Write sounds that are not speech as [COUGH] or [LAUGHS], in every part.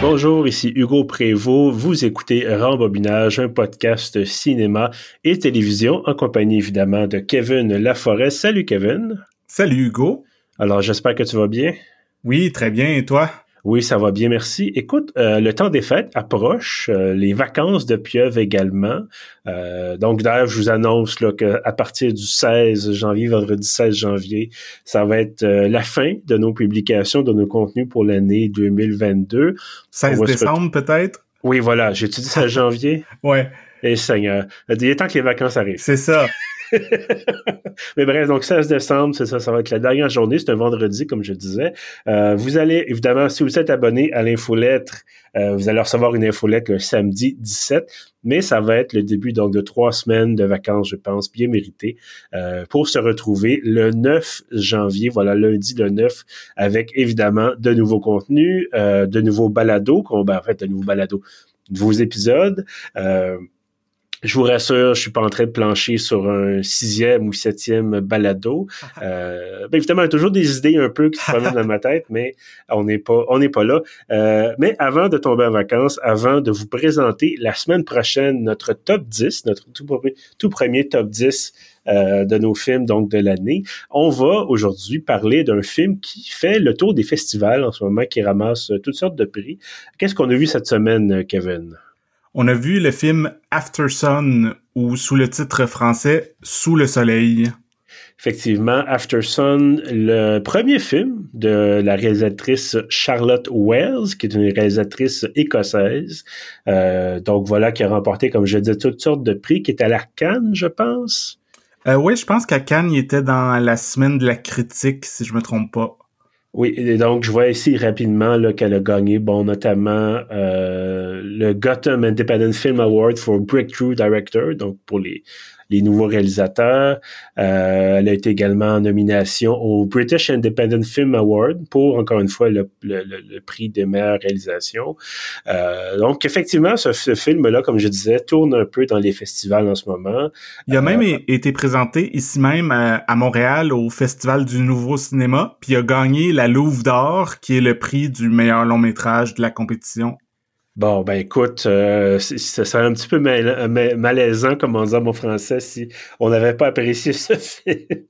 Bonjour, ici Hugo Prévost. Vous écoutez Rembobinage, un podcast cinéma et télévision en compagnie évidemment de Kevin Laforêt. Salut Kevin. Salut Hugo. Alors j'espère que tu vas bien. Oui, très bien. Et toi? Oui, ça va bien, merci. Écoute, euh, le temps des fêtes approche, euh, les vacances de pieuvre également. Euh, donc d'ailleurs, je vous annonce là, qu'à partir du 16 janvier, vendredi 16 janvier, ça va être la fin de nos publications, de nos contenus pour l'année 2022. 16 décembre peut-être? Oui, voilà, j'ai dit 16 janvier? ouais. Et Seigneur, il est temps que les vacances arrivent. C'est ça. [LAUGHS] Mais bref, donc 16 décembre, c'est ça, ça va être la dernière journée, c'est un vendredi, comme je disais. Euh, vous allez, évidemment, si vous êtes abonné à l'infolettre, euh, vous allez recevoir une infolettre le samedi 17, mais ça va être le début donc de trois semaines de vacances, je pense, bien méritées, euh, pour se retrouver le 9 janvier, voilà, lundi le 9, avec évidemment de nouveaux contenus, de nouveaux balados, ben, en fait, de nouveaux balados, de nouveaux épisodes. Je vous rassure, je suis pas en train de plancher sur un sixième ou septième balado. Euh, ben évidemment, il y a toujours des idées un peu qui se promènent dans ma tête, [LAUGHS] mais on n'est pas, on n'est pas là. Euh, mais avant de tomber en vacances, avant de vous présenter la semaine prochaine notre top 10, notre tout premier, tout premier top 10 euh, de nos films donc de l'année, on va aujourd'hui parler d'un film qui fait le tour des festivals en ce moment, qui ramasse toutes sortes de prix. Qu'est-ce qu'on a vu cette semaine, Kevin? On a vu le film After Sun ou sous le titre français Sous le soleil. Effectivement, After Sun, le premier film de la réalisatrice Charlotte Wells, qui est une réalisatrice écossaise. Euh, donc voilà, qui a remporté, comme je disais, toutes sortes de prix, qui est à la Cannes, je pense. Euh, oui, je pense qu'à Cannes, il était dans la semaine de la critique, si je me trompe pas. Oui, et donc je vois ici rapidement qu'elle a gagné, bon, notamment euh, le Gotham Independent Film Award for Breakthrough Director, donc pour les les nouveaux réalisateurs. Euh, elle a été également en nomination au British Independent Film Award pour, encore une fois, le, prix des meilleures réalisations. Euh, donc, effectivement, ce, film-là, comme je disais, tourne un peu dans les festivals en ce moment. Il a même euh, été présenté ici même à, Montréal au Festival du Nouveau Cinéma, puis il a gagné la Louve d'Or, qui est le prix du meilleur long métrage de la compétition. Bon, ben écoute, euh, ça serait un petit peu malaisant, comme on dit en français, si on n'avait pas apprécié ce [LAUGHS] film.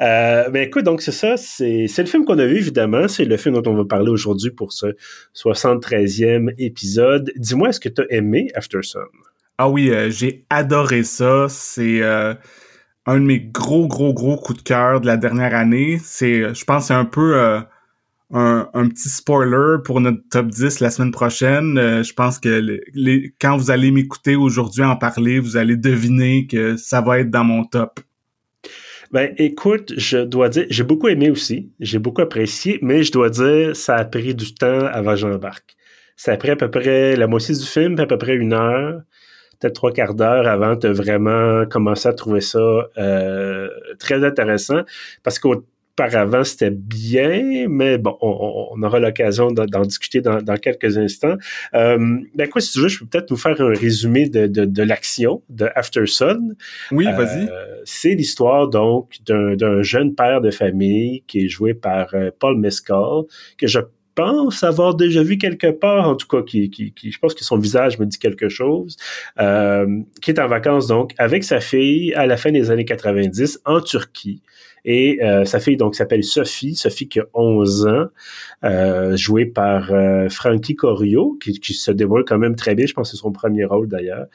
euh, ben écoute, donc c'est ça, c'est le film qu'on a vu, évidemment. C'est le film dont on va parler aujourd'hui pour ce 73e épisode. Dis-moi, est-ce que tu as aimé After Sun? Ah oui, euh, j'ai adoré ça. C'est euh, un de mes gros, gros, gros coups de cœur de la dernière année. C'est, je pense, c'est un peu un, petit spoiler pour notre top 10 la semaine prochaine. Euh, je pense que quand vous allez m'écouter aujourd'hui en parler, vous allez deviner que ça va être dans mon top. Ben, écoute, je dois dire, j'ai beaucoup aimé aussi, j'ai beaucoup apprécié, mais je dois dire, ça a pris du temps avant que j'embarque. Ça a pris à peu près la moitié du film, à peu près une heure, peut-être trois quarts d'heure avant de vraiment commencer à trouver ça euh, très intéressant, parce qu'au auparavant, c'était bien, mais bon, on, aura l'occasion d'en discuter dans, quelques instants. Euh, ben quoi, si tu veux, je peux peut-être nous faire un résumé de, de, l'action de After Sun. Oui, euh, vas-y. c'est l'histoire donc d'un jeune père de famille qui est joué par euh, Paul Mescal, que je pense avoir déjà vu quelque part, en tout cas, qui, qui, je pense que son visage me dit quelque chose, euh, qui est en vacances donc avec sa fille à la fin des années 90 en Turquie. Et euh, sa fille donc s'appelle Sophie, Sophie qui a 11 ans, euh, jouée par euh, Frankie Corio, qui, qui, se dévoile quand même très bien. Je pense que c'est son premier rôle d'ailleurs.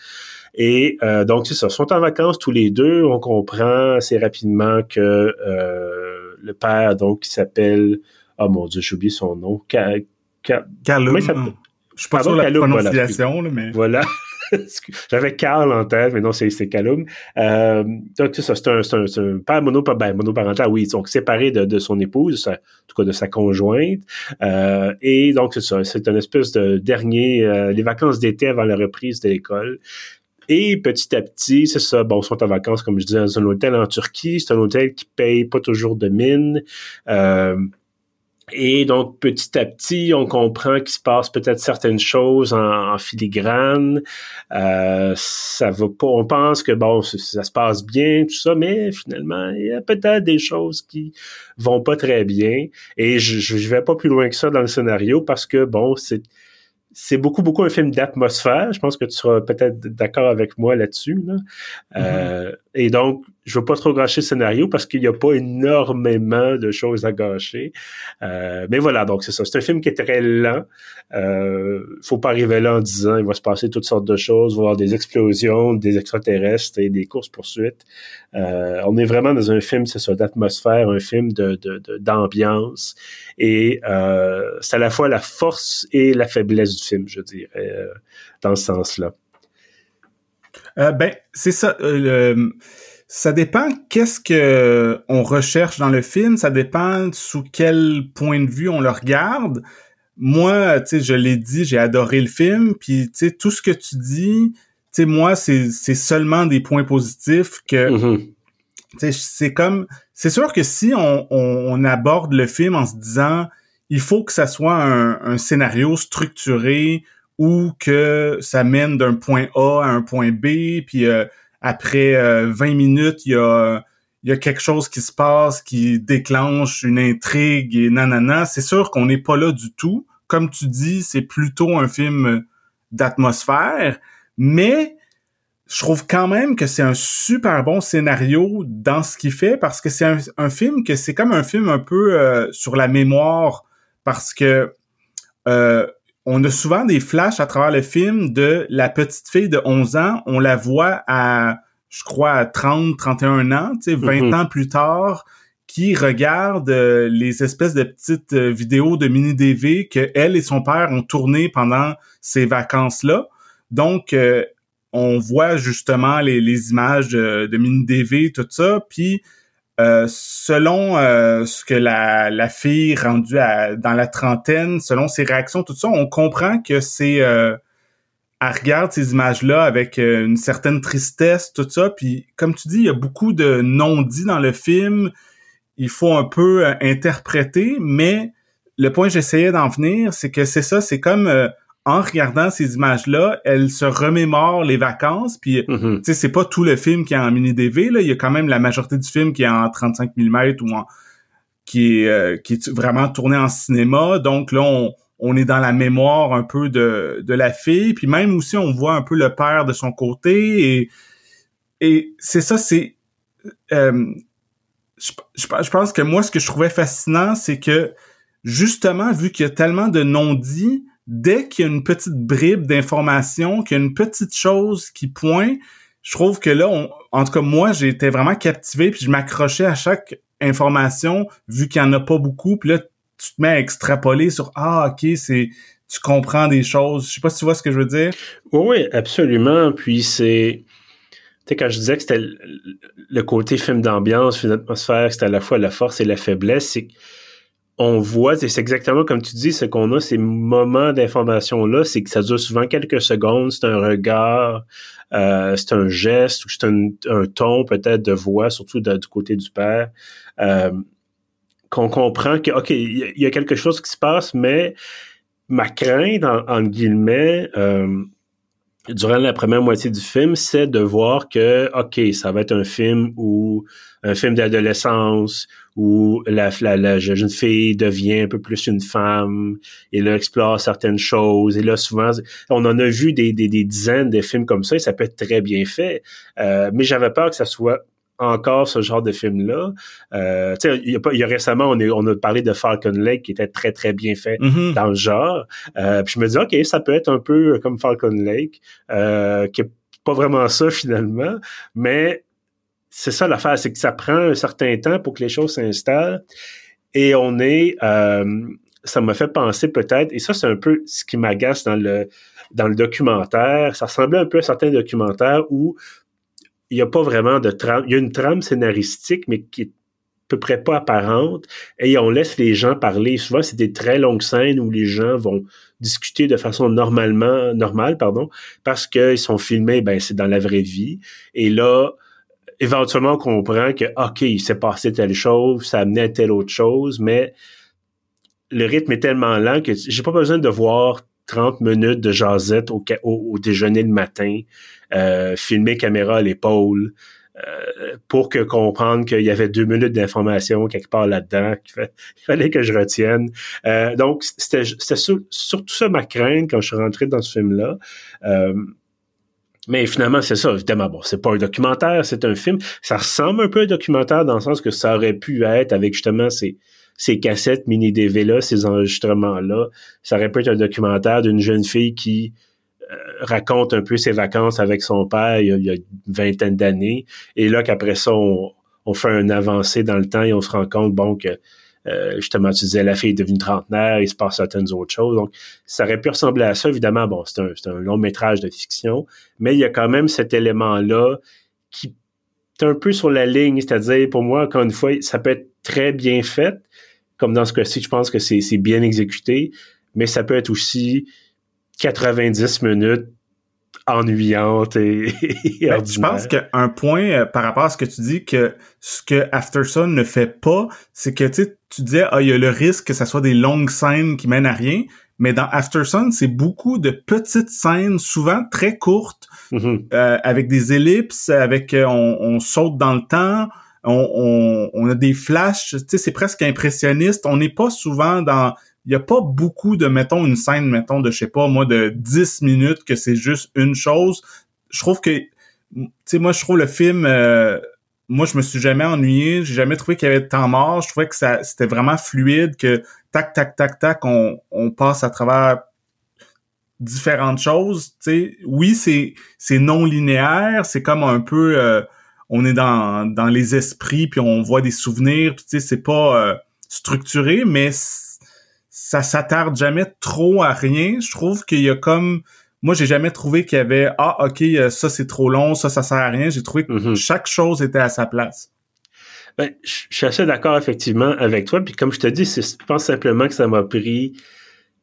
Et euh, donc c'est ça, ils sont en vacances tous les deux. On comprend assez rapidement que euh, le père donc qui s'appelle oh mon dieu, j'ai oublié son nom. Ca, Ca, Callum. Je suis pas sûr de la prononciation, voilà. mais... Voilà. [LAUGHS] J'avais Carl en tête, mais non, c'est Callum. Euh, donc, ça, c'est un, un, un, père ben, monoparental, oui, donc séparé de, de son épouse, en tout cas de sa conjointe. Euh, et donc, c'est ça, c'est une espèce de dernier, euh, les vacances d'été avant la reprise de l'école. Et petit à petit, c'est ça, bon, ils sont en vacances, comme je disais, dans un hôtel en Turquie. C'est un hôtel qui paye pas toujours de mine. Euh, et donc, petit à petit, on comprend qu'il se passe peut-être certaines choses en, filigrane. Euh, ça va pas. On pense que bon, ça, se passe bien, tout ça, mais finalement, il y a peut-être des choses qui vont pas très bien. Et je, je vais pas plus loin que ça dans le scénario parce que bon, c'est c'est beaucoup, beaucoup un film d'atmosphère. Je pense que tu seras peut-être d'accord avec moi là-dessus. Là. Mm-hmm. Et donc, je veux pas trop gâcher le scénario parce qu'il n'y a pas énormément de choses à gâcher. Euh, mais voilà, donc c'est ça. C'est un film qui est très lent. Euh, faut pas arriver là en disant il va se passer toutes sortes de choses, voir des explosions, des extraterrestres et des courses poursuites. Euh, on est vraiment dans un film, c'est ça, d'atmosphère, un film de d'ambiance. et euh, c'est à la fois la force et la faiblesse du film, je dirais, euh, dans ce sens-là. Ben, c'est ça. Le ça dépend qu'est-ce que on recherche dans le film, ça dépend sous quel point de vue on le regarde. Moi, tu sais, je l'ai dit, j'ai adoré le film, puis tu sais tout ce que tu dis, tu sais moi c'est c'est seulement des points positifs que mm-hmm. tu sais c'est comme c'est sûr que si on, on, aborde le film en se disant il faut que ça soit un, un scénario structuré ou que ça mène d'un point A à un point B, puis euh, après 20 euh, minutes, il y a, y a quelque chose qui se passe qui déclenche une intrigue et nanana. C'est sûr qu'on n'est pas là du tout. Comme tu dis, c'est plutôt un film d'atmosphère, mais je trouve quand même que c'est un super bon scénario dans ce qu'il fait parce que c'est un, film que c'est comme un film un peu euh, sur la mémoire parce que euh, on a souvent des flashs à travers le film de la petite fille de 11 ans. On la voit à, je crois, à 30, 31 ans, tu sais, 20 mm-hmm. ans plus tard, qui regarde euh, les espèces de petites euh, vidéos de mini-DV que elle et son père ont tourné pendant ces vacances-là. Donc, euh, on voit justement les, les images de, de mini-DV, tout ça, puis euh, selon euh, ce que la, la fille rendue à, dans la trentaine, selon ses réactions, tout ça, on comprend que c'est... Euh, elle regarde ces images-là avec euh, une certaine tristesse, tout ça. Puis, comme tu dis, il y a beaucoup de non-dits dans le film. Il faut un peu interpréter, mais le point que j'essayais d'en venir, c'est que c'est ça, c'est comme en regardant ces images-là, elle se remémore les vacances. Puis, mm-hmm. tu sais, c'est pas tout le film qui est en mini DV. Là, il y a quand même la majorité du film qui est en 35 mm ou en qui est euh, qui est vraiment tourné en cinéma. Donc là, on, on est dans la mémoire un peu de, de la fille. Puis même aussi, on voit un peu le père de son côté. Et, et c'est ça, c'est... Euh, je, je, pense que moi, ce que je trouvais fascinant, c'est que justement, vu qu'il y a tellement de non-dits, dès qu'il y a une petite bribe d'information, qu'il y a une petite chose qui pointe, je trouve que là, on, en tout cas moi, j'étais vraiment captivé, puis je m'accrochais à chaque information, vu qu'il y en a pas beaucoup, puis là, tu te mets à extrapoler sur ah ok, c'est tu comprends des choses. Je sais pas si tu vois ce que je veux dire. Oui, absolument. Puis c'est tu sais, quand je disais que c'était le côté film d'ambiance, film d'atmosphère, c'était à la fois la force et la faiblesse, c'est on voit, c'est exactement comme tu dis, ce qu'on a ces moments d'information-là, c'est que ça dure souvent quelques secondes, c'est un regard, euh, c'est un geste, ou c'est un, ton peut-être de voix, surtout du côté du père, euh, qu'on comprend que, OK, il y, a quelque chose qui se passe, mais ma crainte, en, guillemets, euh, durant la première moitié du film, c'est de voir que, OK, ça va être un film où un film d'adolescence où la, la, jeune fille devient un peu plus une femme et là explore certaines choses et là souvent on en a vu des, des, dizaines de films comme ça et ça peut être très bien fait euh, mais j'avais peur que ça soit encore ce genre de film-là. Euh, il y, a il y a récemment, on, est, on a parlé de Falcon Lake qui était très, très bien fait mm-hmm. dans le genre. Euh, puis je me dis, OK, ça peut être un peu comme Falcon Lake, euh, qui est pas vraiment ça finalement, mais c'est ça l'affaire, c'est que ça prend un certain temps pour que les choses s'installent. Et on est, euh, ça m'a fait penser peut-être, et ça c'est un peu ce qui m'agace dans le dans le documentaire. Ça ressemblait un peu à certains documentaires où il n'y a pas vraiment de trame. Il y a une trame scénaristique, mais qui est à peu près pas apparente. Et on laisse les gens parler. Souvent, c'est des très longues scènes où les gens vont discuter de façon normalement normale, pardon, parce qu'ils sont filmés, ben c'est dans la vraie vie. Et là, éventuellement on comprend que, OK, il s'est passé telle chose, ça amenait à telle autre chose, mais le rythme est tellement lent que j'ai pas besoin de voir 30 minutes de jasette au, au, déjeuner le matin, euh, filmer caméra à l'épaule. euh, pour que comprendre qu'il y avait deux minutes d'information quelque part là-dedans qu'il fallait que je retienne. Euh, donc, c'était surtout ça ma crainte quand je suis rentré dans ce film-là. Mais finalement, c'est ça, évidemment. Bon, c'est pas un documentaire, c'est un film. Ça ressemble un peu à un documentaire dans le sens que ça aurait pu être avec justement ces, cassettes mini-DV-là, ces enregistrements-là. Ça aurait pu être un documentaire d'une jeune fille qui euh, raconte un peu ses vacances avec son père il y a, une vingtaine d'années. Et là, qu'après ça, on, fait un avancé dans le temps et on se rend compte, bon, que euh, justement, tu disais, la fille est devenue trentenaire, il se passe certaines autres choses. Donc, ça aurait pu ressembler à ça. Évidemment, bon, c'est un, un, long métrage de fiction, mais il y a quand même cet élément-là qui est un peu sur la ligne. C'est-à-dire, pour moi, encore une fois, ça peut être très bien fait, comme dans ce cas-ci, je pense que c'est bien exécuté, mais ça peut être aussi 90 minutes ennuyante et, [LAUGHS] et ben, Je pense qu'un point euh, par rapport à ce que tu dis que ce que Aftersun ne fait pas, c'est que tu tu disais ah il y a le risque que ça soit des longues scènes qui mènent à rien, mais dans Aftersun c'est beaucoup de petites scènes souvent très courtes mm-hmm. euh, avec des ellipses, avec euh, on, on, saute dans le temps. On, on, on a des flashs, tu sais, c'est presque impressionniste. On n'est pas souvent dans il y a pas beaucoup de, mettons, une scène, mettons, de, je sais pas, moi, de 10 minutes que c'est juste une chose. Je trouve que, tu sais, moi, je trouve le film, euh, moi, je me suis jamais ennuyé, j'ai jamais trouvé qu'il y avait de temps mort. Je trouvais que ça, c'était vraiment fluide, que tac, tac, tac, tac, on, on passe à travers différentes choses. Tu sais, oui, c'est, c'est non linéaire, c'est comme un peu, euh, on est dans, dans les esprits, puis on voit des souvenirs, puis tu sais, c'est pas euh, structuré, mais ça s'attarde jamais trop à rien. Je trouve qu'il y a comme moi j'ai jamais trouvé qu'il y avait ah ok euh, ça c'est trop long ça ça sert à rien j'ai trouvé que mm-hmm. chaque chose était à sa place ben, je suis assez d'accord effectivement avec toi puis comme je te dis je pense simplement que ça m'a pris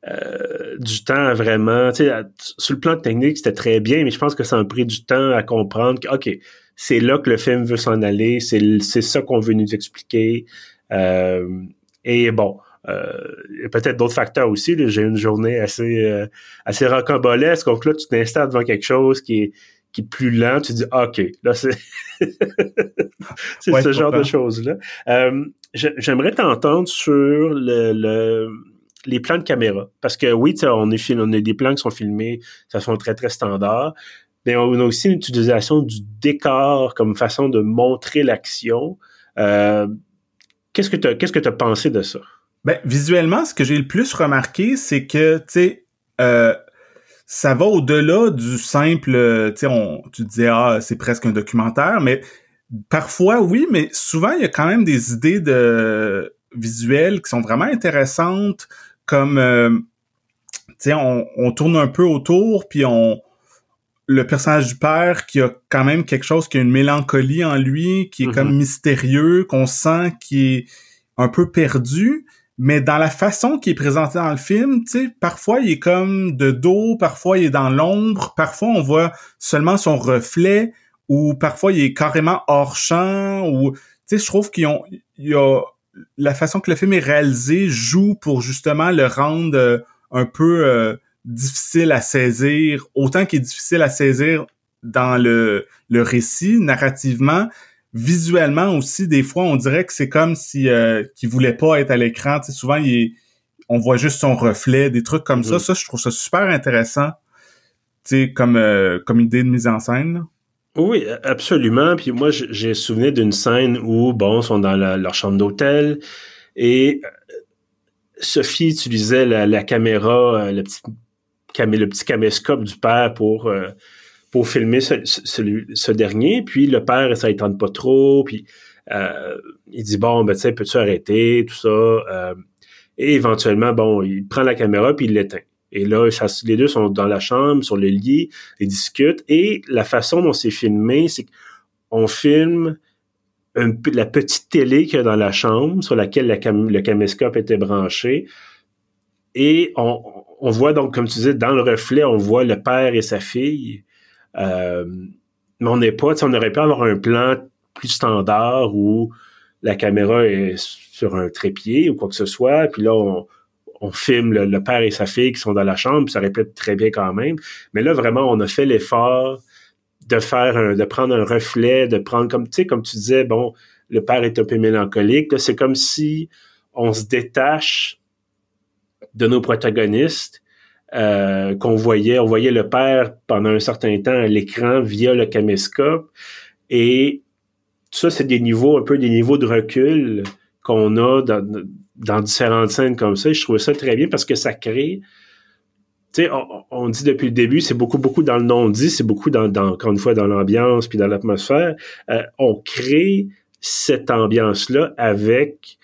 euh, du temps vraiment tu sais sur le plan technique c'était très bien mais je pense que ça m'a pris du temps à comprendre que ok c'est là que le film veut s'en aller c'est c'est ça qu'on veut nous expliquer euh, et bon euh, il y a peut-être d'autres facteurs aussi. J'ai une journée assez euh, assez rocambolesque. Donc là, tu t'installes devant quelque chose qui est qui est plus lent, tu dis ah, OK, là c'est [LAUGHS] c'est ce genre de choses-là. Euh, J'aimerais t'entendre sur le, le, les plans de caméra. Parce que oui, on, est, on a des plans qui sont filmés de façon très, très standard. Mais on a aussi une utilisation du décor comme façon de montrer l'action. Euh, qu'est-ce que tu as, qu'est-ce que as pensé de ça? Ben, visuellement, ce que j'ai le plus remarqué, c'est que, tu sais, euh, ça va au-delà du simple, tu sais, on, tu disais, ah, c'est presque un documentaire, mais parfois, oui, mais souvent, il y a quand même des idées de visuelles qui sont vraiment intéressantes, comme, euh, tu sais, on, on, tourne un peu autour, puis on, le personnage du père qui a quand même quelque chose qui a une mélancolie en lui, qui est comme mm-hmm. mystérieux, qu'on sent qui est un peu perdu, mais dans la façon qui est présenté dans le film, tu sais, parfois il est comme de dos, parfois il est dans l'ombre, parfois on voit seulement son reflet, ou parfois il est carrément hors champ, ou tu sais, je trouve qu'il y a la façon que le film est réalisé joue pour justement le rendre euh, un peu euh, difficile à saisir, autant qu'il est difficile à saisir dans le récit narrativement, visuellement aussi, des fois, on dirait que c'est comme si euh, qu'il voulait pas être à l'écran. Tu sais, souvent, il on voit juste son reflet, des trucs comme ça. Mm-hmm. Ça, je trouve ça super intéressant. Tu sais, comme euh, comme idée de mise en scène. Oui, absolument. Puis moi, j'ai souvenir d'une scène où, bon, ils sont dans leur chambre d'hôtel et euh, Sophie utilisait la, caméra, euh, le petit, le petit caméscope du père pour pour filmer ce, ce, dernier. Puis le père, ça ne pas trop. Puis euh, il dit bon, ben tu sais, peux-tu arrêter tout ça euh, Et éventuellement, bon, il prend la caméra puis il l'éteint. Et là, ça, les deux sont dans la chambre, sur le lit, ils discutent. Et la façon dont c'est filmé, c'est qu'on filme la petite télé qu'il y a dans la chambre, sur laquelle le caméscope était branché. Et on, on, voit donc, comme tu disais, dans le reflet, on voit le père et sa fille. Euh, mais on n'est pas, on aurait pu avoir un plan plus standard où la caméra est sur un trépied ou quoi que ce soit, puis là, on, filme le, père et sa fille qui sont dans la chambre, puis ça répète très bien quand même. Mais là, vraiment, on a fait l'effort de faire un, de prendre un reflet, de prendre comme tu sais comme tu disais bon le père est un peu mélancolique, c'est comme si on se détache de nos protagonistes euh, qu'on voyait, on voyait le père pendant un certain temps à l'écran via le caméscope et ça c'est des niveaux un peu des niveaux de recul qu'on a dans, dans différentes scènes comme ça. Je trouvais ça très bien parce que ça crée tu sais, on, dit depuis le début, c'est beaucoup, beaucoup dans le non-dit, c'est beaucoup dans, dans, encore une fois, dans l'ambiance puis dans l'atmosphère. Euh, on crée cette ambiance-là avec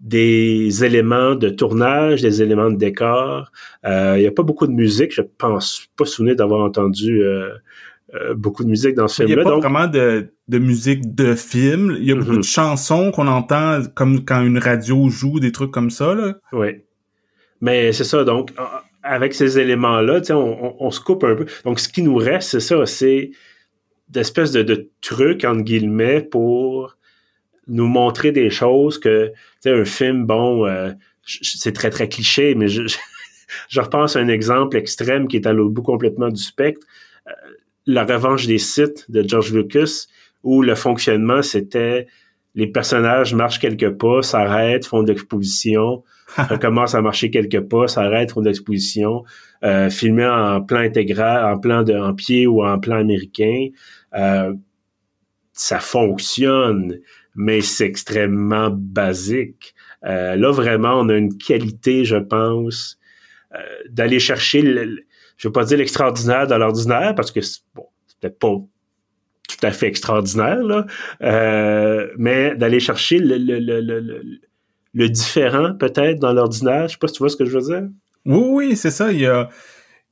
des éléments de tournage, des éléments de décor. Euh, il n'y a pas beaucoup de musique. Je pense pas souvenir d'avoir entendu euh, beaucoup de musique dans ce film-là. Il n'y a pas vraiment de, de, musique de film. Il y a beaucoup de mhm. chansons qu'on entend comme quand une radio joue, des trucs comme ça. Là. Oui. Mais c'est ça, donc avec ces éléments-là, on, on, se coupe un peu. Donc, ce qui nous reste, c'est ça, c'est d'espèces de, de trucs, entre guillemets, pour nous montrer des choses que, tu sais, un film, bon, euh, c'est très, très cliché, mais je, [LAUGHS] je, repense à un exemple extrême qui est à l'autre bout complètement du spectre. Euh, la revanche des sites de George Lucas, où le fonctionnement, c'était les personnages marchent quelques pas, s'arrêtent, font de l'exposition, [LAUGHS] recommence à marcher quelques pas, s'arrête, font de l'exposition, euh, filmé en plan intégral, en plan de, en pied ou en plan américain. Euh, ça fonctionne, mais c'est extrêmement basique. Euh, là, vraiment, on a une qualité, je pense, euh, d'aller chercher, le, je veux pas dire l'extraordinaire dans l'ordinaire, parce que bon, c'est peut-être pas tout à fait extraordinaire, là, euh, mais d'aller chercher le, le, le, le différent peut-être dans l'ordinaire. Je sais pas si tu vois ce que je veux dire. Oui, oui, c'est ça. Il y a...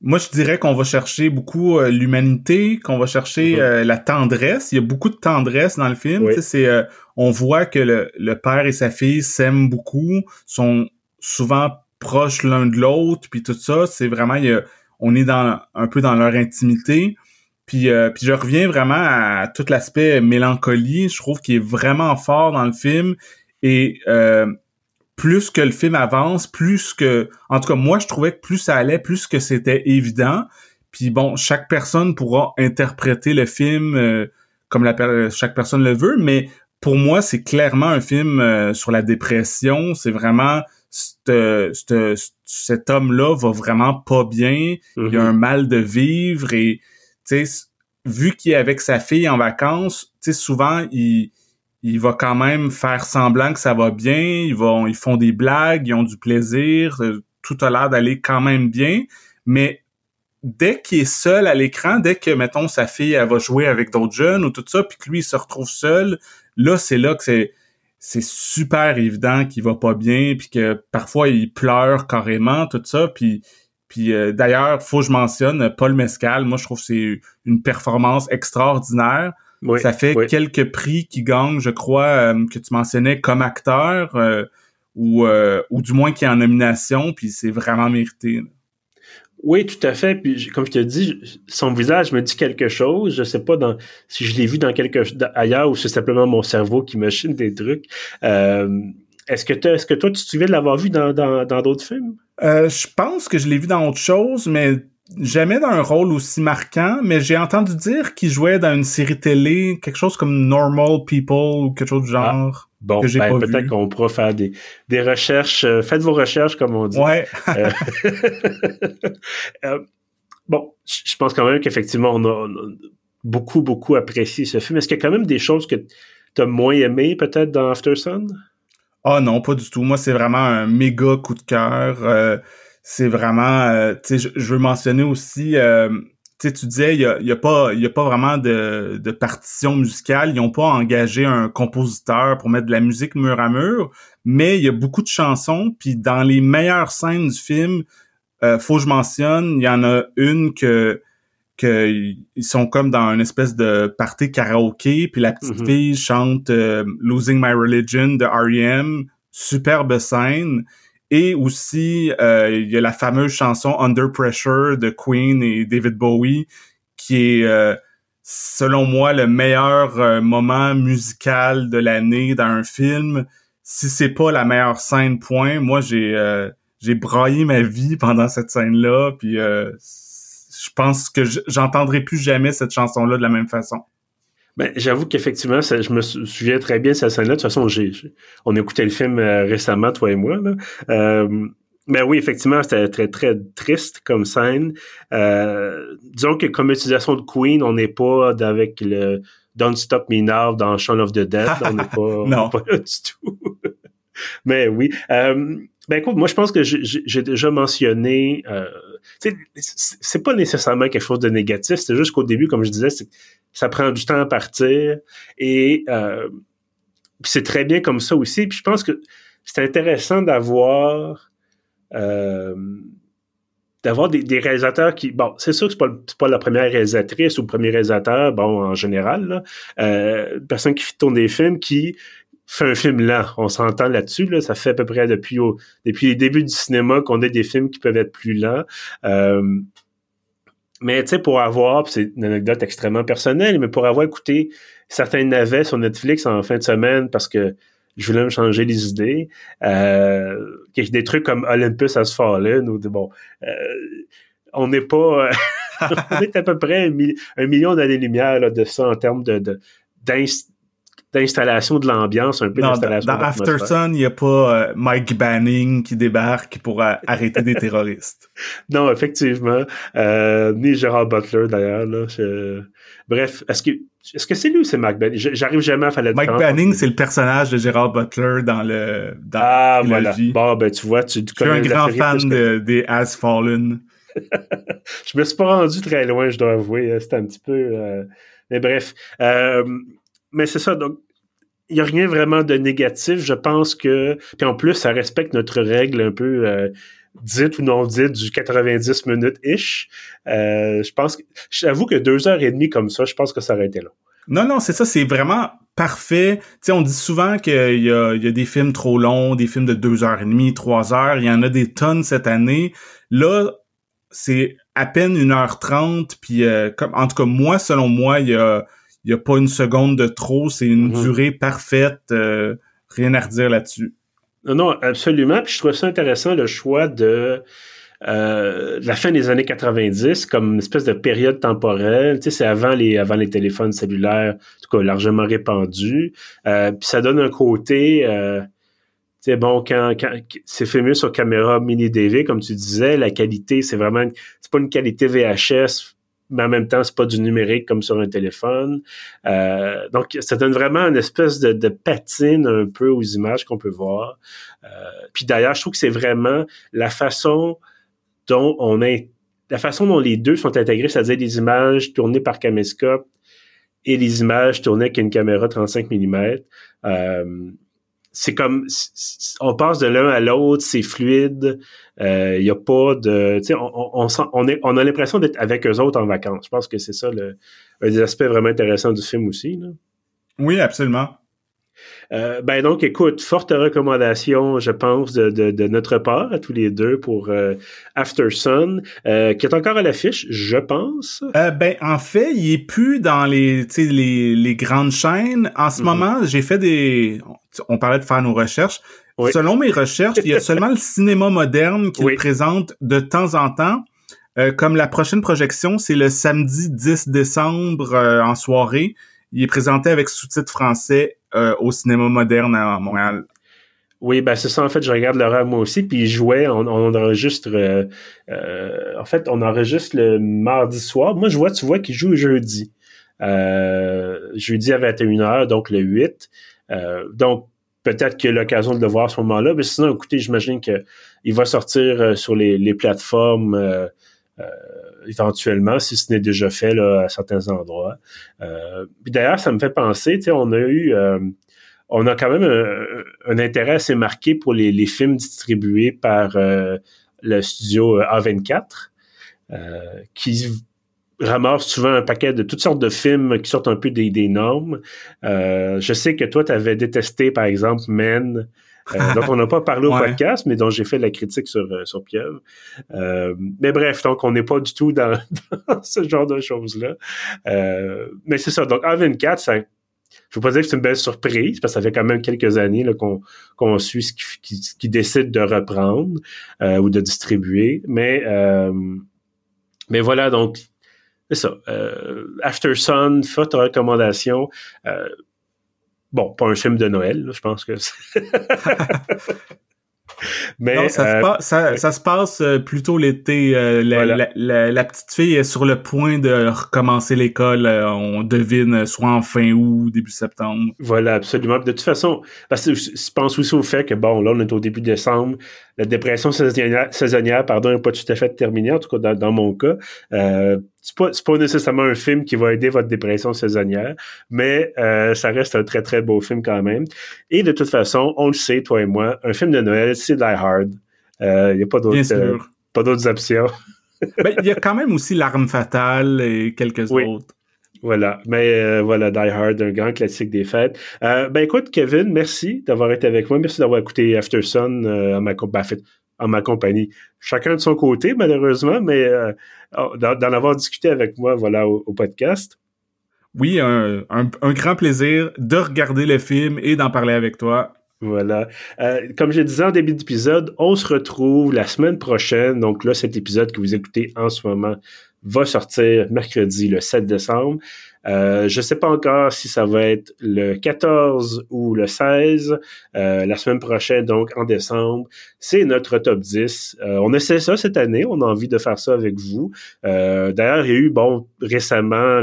Moi, je dirais qu'on va chercher beaucoup euh, l'humanité, qu'on va chercher mhm. euh, la tendresse. Il y a beaucoup de tendresse dans le film. C'est, euh, on voit que le, le, père et sa fille s'aiment beaucoup, sont souvent proches l'un de l'autre, puis tout ça. C'est vraiment, il y a, on est dans un peu dans leur intimité. Puis, puis je reviens vraiment à tout l'aspect mélancolie. Je trouve qu'il est vraiment fort dans le film. Et plus que le film avance, plus que, en tout cas, moi, je trouvais que plus ça allait, plus que c'était évident. Puis bon, chaque personne pourra interpréter le film euh, comme la, chaque personne le veut, mais pour moi, c'est clairement un film euh, sur la dépression. C'est vraiment cet homme-là va vraiment pas bien. Il a mm-hmm. un mal de vivre et, tu sais, vu qu'il est avec sa fille en vacances, tu sais, souvent, il, il va quand même faire semblant que ça va bien, ils vont ils font des blagues, ils ont du plaisir, euh, tout a l'air d'aller quand même bien, mais dès qu'il est seul à l'écran, dès que mettons sa fille elle va jouer avec d'autres jeunes ou tout ça, puis que lui il se retrouve seul, là c'est là que c'est c'est super évident qu'il va pas bien puis que parfois il pleure carrément tout ça puis puis euh, d'ailleurs faut que je mentionne Paul Mescal moi je trouve que c'est une performance extraordinaire ça fait quelques prix qui gagnent, je crois, euh, que tu mentionnais comme acteur, euh, ou, euh, ou du moins qui est en nomination, puis c'est vraiment mérité. Oui, tout à fait. Puis comme je te dis, son visage me dit quelque chose. Je sais pas dans, si je l'ai vu dans quelque ailleurs ou c'est simplement mon cerveau qui machine des trucs. est-ce que est-ce que toi tu te souviens de l'avoir vu dans dans d'autres films? Je pense que je l'ai vu dans autre chose, mais jamais dans un rôle aussi marquant, mais j'ai entendu dire qu'il jouait dans une série télé, quelque chose comme Normal People ou quelque chose du ah, genre. bon, ben, peut-être qu'on pourra faire des, des recherches. Euh, faites vos recherches, comme on dit. Ouais. Euh, [LAUGHS] euh, bon, je pense quand même qu'effectivement, on a, beaucoup, beaucoup apprécié ce film. Est-ce qu'il y a quand même des choses que tu as moins aimé, peut-être, dans After Sun? Ah non, pas du tout. Moi, c'est vraiment un méga coup de cœur c'est vraiment, euh, tu sais, je, veux mentionner aussi, euh, tu sais, tu disais, il y a, y a, pas, il y a pas vraiment de, de partition musicale, ils ont pas engagé un compositeur pour mettre de la musique mur à mur, mais il y a beaucoup de chansons, puis dans les meilleures scènes du film, euh, faut que je mentionne, il y en a une que que ils sont comme dans une espèce de party karaoké, puis la petite mm-hmm. fille chante euh, Losing My Religion de R.E.M., superbe scène. Et aussi, euh, il y a la fameuse chanson Under Pressure de Queen et David Bowie, qui est, euh, selon moi, le meilleur euh, moment musical de l'année dans un film. Si c'est pas la meilleure scène, point. Moi, j'ai j'ai braillé ma vie pendant cette scène-là, puis je je pense que j'entendrai plus jamais cette chanson-là de la même façon. Ben, j'avoue qu'effectivement, je me souviens très bien de cette scène-là. De toute façon, j'ai, on a écouté le film euh, récemment, toi et moi. Là. Euh, mais oui, effectivement, c'était très, très triste comme scène. Euh, disons que comme utilisation de Queen, on n'est pas avec le Don't Stop Me Now dans Shaun of the Dead. on n'est pas, [LAUGHS] non. pas là du tout. [LAUGHS] mais oui. Euh, ben écoute, moi je pense que j'ai déjà mentionné, euh, c'est pas nécessairement quelque chose de négatif, c'est juste qu'au début, comme je disais, ça prend du temps à partir et euh, c'est très bien comme ça aussi. Puis je pense que c'est intéressant d'avoir euh, des, réalisateurs qui, bon, c'est sûr que c'est pas, pas la première réalisatrice ou le premier réalisateur, bon, en général, là, euh, personne qui tourne des films qui fait un film lent. On s'entend là-dessus. Là. Ça fait à peu près depuis, depuis les débuts du cinéma qu'on a des films qui peuvent être plus lents. Euh, mais tu sais, pour avoir, c'est une anecdote extrêmement personnelle, mais pour avoir écouté certains navets sur Netflix en fin de semaine parce que je voulais me changer les idées, euh, des trucs comme Olympus Has Fallen ou bon, euh, on n'est pas, [LAUGHS] on est à peu près un, million d'années-lumière de ça en termes de, de d'installation de l'ambiance, un peu d'installation Dans, dans Aftersun, il n'y a pas euh, Mike Banning qui débarque pour euh, arrêter des [LAUGHS] terroristes. Non, effectivement. Euh, ni Gerard Butler, d'ailleurs. Bref, est-ce que est-ce que c'est lui ou c'est Mike Banning? J'arrive jamais à faire la Mike Banning, c'est le personnage de Gerard Butler dans le dans Ah, voilà. Bon, ben tu vois, tu, connais Je suis un grand fan de, des As Fallen. [LAUGHS] je me suis pas rendu très loin, je dois avouer. C'était un petit peu... Mais bref. Euh, mais c'est ça, donc il n'y a rien vraiment de négatif. Je pense que. Puis en plus, ça respecte notre règle un peu euh, dite ou non dite du 90 minutes-ish. Euh, je pense que. J'avoue que deux heures et demie comme ça, je pense que ça aurait été long. Non, non, c'est ça, c'est vraiment parfait. Sais, on dit souvent qu'il y a, y a des films trop longs, des films de deux heures et demie, trois heures. Il y en a des tonnes cette année. Là, c'est à peine une heure trente. Puis, euh, comme, en tout cas, moi, selon moi, il y a il n'y a pas une seconde de trop, c'est une mhm. durée parfaite, euh, rien à redire là-dessus. Non, non, absolument. Puis je trouve ça intéressant le choix de euh, la fin des années 90 comme une espèce de période temporelle. Tu sais, c'est avant les avant les téléphones cellulaires, en tout cas largement répandus. Euh, puis ça donne un côté. Euh, tu sais, bon, quand, quand c'est filmé sur caméra mini DV, comme tu disais, la qualité, c'est vraiment, c'est pas une qualité VHS mais en même temps, c'est pas du numérique comme sur un téléphone. Euh, donc, ça donne vraiment une espèce de, de patine un peu aux images qu'on peut voir. Euh, puis d'ailleurs, je trouve que c'est vraiment la façon dont on est, la façon dont les deux sont intégrés, c'est-à-dire les images tournées par caméscope et les images tournées avec une caméra 35 mm. Euh, c'est comme on passe de l'un à l'autre, c'est fluide. Il euh, y a pas de, tu sais, on, on, on, est, on a l'impression d'être avec eux autres en vacances. Je pense que c'est ça le, un des aspects vraiment intéressants du film aussi. Là. Oui, absolument. Euh, ben donc, écoute, forte recommandation, je pense, de, de, notre part à tous les deux pour euh, After Sun, euh, qui est encore à l'affiche, je pense. ben, en fait, il est plus dans les, les, les grandes chaînes. En ce mhm. moment, j'ai fait des... On parlait de faire nos recherches. Selon mes recherches, il y a seulement le cinéma moderne qui le présente de temps en temps. comme la prochaine projection, c'est le samedi 10 décembre en soirée. Il est présenté avec sous-titres français euh, au cinéma moderne à Montréal. Oui, ben c'est ça. En fait, je regarde l'horaire moi aussi, puis il jouait. On, enregistre. Euh, euh, en fait, on enregistre le mardi soir. Moi, je vois, tu vois, qu'il joue jeudi. jeudi à 21h, donc le 8. Donc, peut-être qu'il a l'occasion de le voir à ce moment-là. Mais sinon, écoutez, j'imagine qu'il va sortir sur les, plateformes éventuellement, si ce n'est déjà fait là, à certains endroits. Euh, d'ailleurs, ça me fait penser, tu sais, on a eu, euh, on a quand même un, intérêt assez marqué pour les, les films distribués par euh, le studio A24, qui ramasse souvent un paquet de toutes sortes de films qui sortent un peu des, des normes. je sais que toi, tu avais détesté, par exemple, Men, euh, [LAUGHS] donc, on n'a pas parlé au podcast, mais dont j'ai fait la critique sur, euh, sur Pieuvre. Euh, mais bref, donc on n'est pas du tout dans, [LAUGHS] ce genre de choses-là. mais c'est ça. Donc, A24, ça, je ne veux pas dire que c'est une belle surprise, parce que ça fait quand même quelques années qu'on suit ce qui, qui, décide de reprendre ou de distribuer. Mais Mais voilà, donc, c'est ça. Euh, After Sun, forte recommandation. Euh, bon, pas un film de Noël, je pense que [LAUGHS] Mais euh, ça, se passe euh, plutôt l'été. Euh, la, petite fille est sur le point de recommencer l'école. on devine soit en fin août, début septembre. Voilà, absolument. De toute façon, parce que je pense aussi au fait que bon, là, on est au début décembre. La dépression saisonnière, pardon, n'est pas tout à fait terminée, en tout cas dans, mon cas c'est pas, pas nécessairement un film qui va aider votre dépression saisonnière, mais euh, ça reste un très très beau film quand même. Et de toute façon, on le sait, toi et moi, un film de Noël, c'est Die Hard. Il euh, n'y a pas d'autres, euh, pas d'autres options. [LAUGHS] ben, il y a quand même aussi L'arme fatale et quelques autres. Voilà, mais voilà, Die Hard, un grand classique des fêtes. ben écoute, Kevin, merci d'avoir été avec moi. Merci d'avoir écouté After Sun à ma, ben, en ma compagnie. Chacun de son côté, malheureusement, mais euh, oh, d'en avoir discuté avec moi, voilà, au, podcast. Oui, un, grand plaisir de regarder le film et d'en parler avec toi. Voilà. Euh, comme je disais en début d'épisode, on se retrouve la semaine prochaine. Donc là, cet épisode que vous écoutez en ce moment va sortir mercredi, le 7 décembre. Euh, je ne sais pas encore si ça va être le 14 ou le 16, euh, la semaine prochaine, donc en décembre. C'est notre top 10. Euh, on essaie ça cette année. On a envie de faire ça avec vous. D'ailleurs, il y a eu, récemment,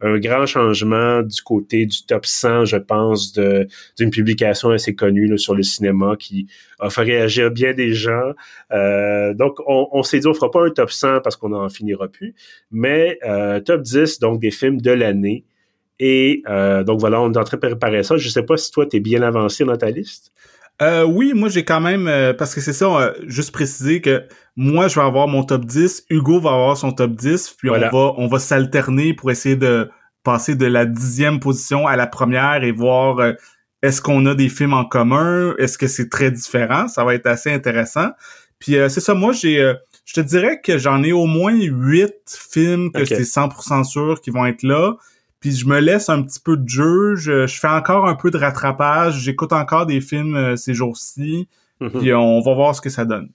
un grand changement du côté du top 100, je pense, d'une publication assez connue sur le cinéma qui a fait réagir bien des gens. donc, on, on s'est dit, on fera pas un top 100 parce qu'on n'en finira plus, mais top 10, donc des films l'année. Et euh, donc voilà, on est en train de préparer ça. Je sais pas si toi, tu es bien avancé dans ta liste. Euh, oui, moi j'ai quand même euh, parce que c'est ça, juste préciser que moi je vais avoir mon top 10, Hugo va avoir son top 10, puis on va on va s'alterner pour essayer de passer de la dixième position à la première et voir est-ce qu'on a des films en commun, est-ce que c'est très différent, ça va être assez intéressant. Puis c'est ça, moi j'ai je te dirais que j'en ai au moins huit films que c'est 100% sûr qui vont être là. Puis je me laisse un petit peu de jeu. Je, fais encore un peu de rattrapage. J'écoute encore des films euh, ces jours-ci. Mhm. Puis on va voir ce que ça donne.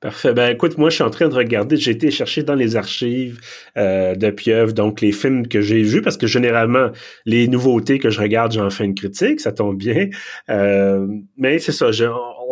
Parfait. Ben écoute, moi je suis en train de regarder, j'ai été chercher dans les archives euh, de Pieuvre, donc les films que j'ai vus, parce que généralement, les nouveautés que je regarde, j'en fais une critique, ça tombe bien. Euh, mais c'est ça,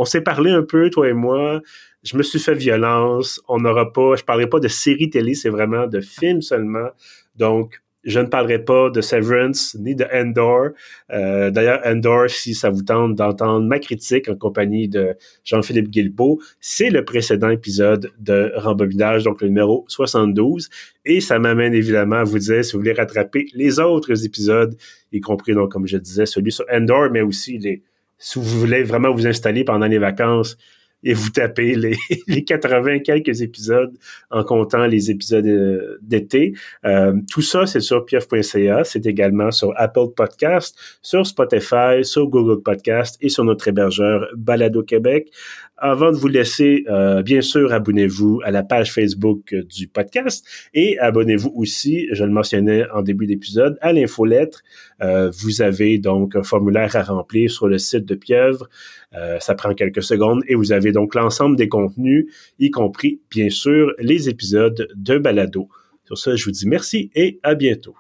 on s'est parlé un peu, toi et moi je me suis fait violence. On n'aura pas, je parlerai pas de série télé, c'est vraiment de films seulement. Donc, je ne parlerai pas de Severance ni de Endor. Euh, D'ailleurs, Endor, si ça vous tente d'entendre ma critique en compagnie de Jean-Philippe Guilbeault, c'est le précédent épisode de Rembobinage, donc le numéro 72. Et ça m'amène évidemment à vous dire, si vous voulez rattraper les autres épisodes, y compris, comme je disais, celui sur Endor, mais aussi les, si vous voulez vraiment vous installer pendant les vacances, et vous tapez les, [LAUGHS] les 80 quelques épisodes en comptant les épisodes euh, d'été. Euh, tout ça, c'est sur pieuf.ca. C'est également sur Apple Podcast, sur Spotify, sur Google Podcast et sur notre hébergeur Balado Québec. Avant de vous laisser, euh, bien sûr, abonnez-vous à la page Facebook du podcast et abonnez-vous aussi, je le mentionnais en début d'épisode, à l'infolettre. Euh, vous avez donc un formulaire à remplir sur le site de Pieuvre. Euh, ça prend quelques secondes et vous avez donc l'ensemble des contenus, y compris, bien sûr, les épisodes de Balado. Sur ça, je vous dis merci et à bientôt.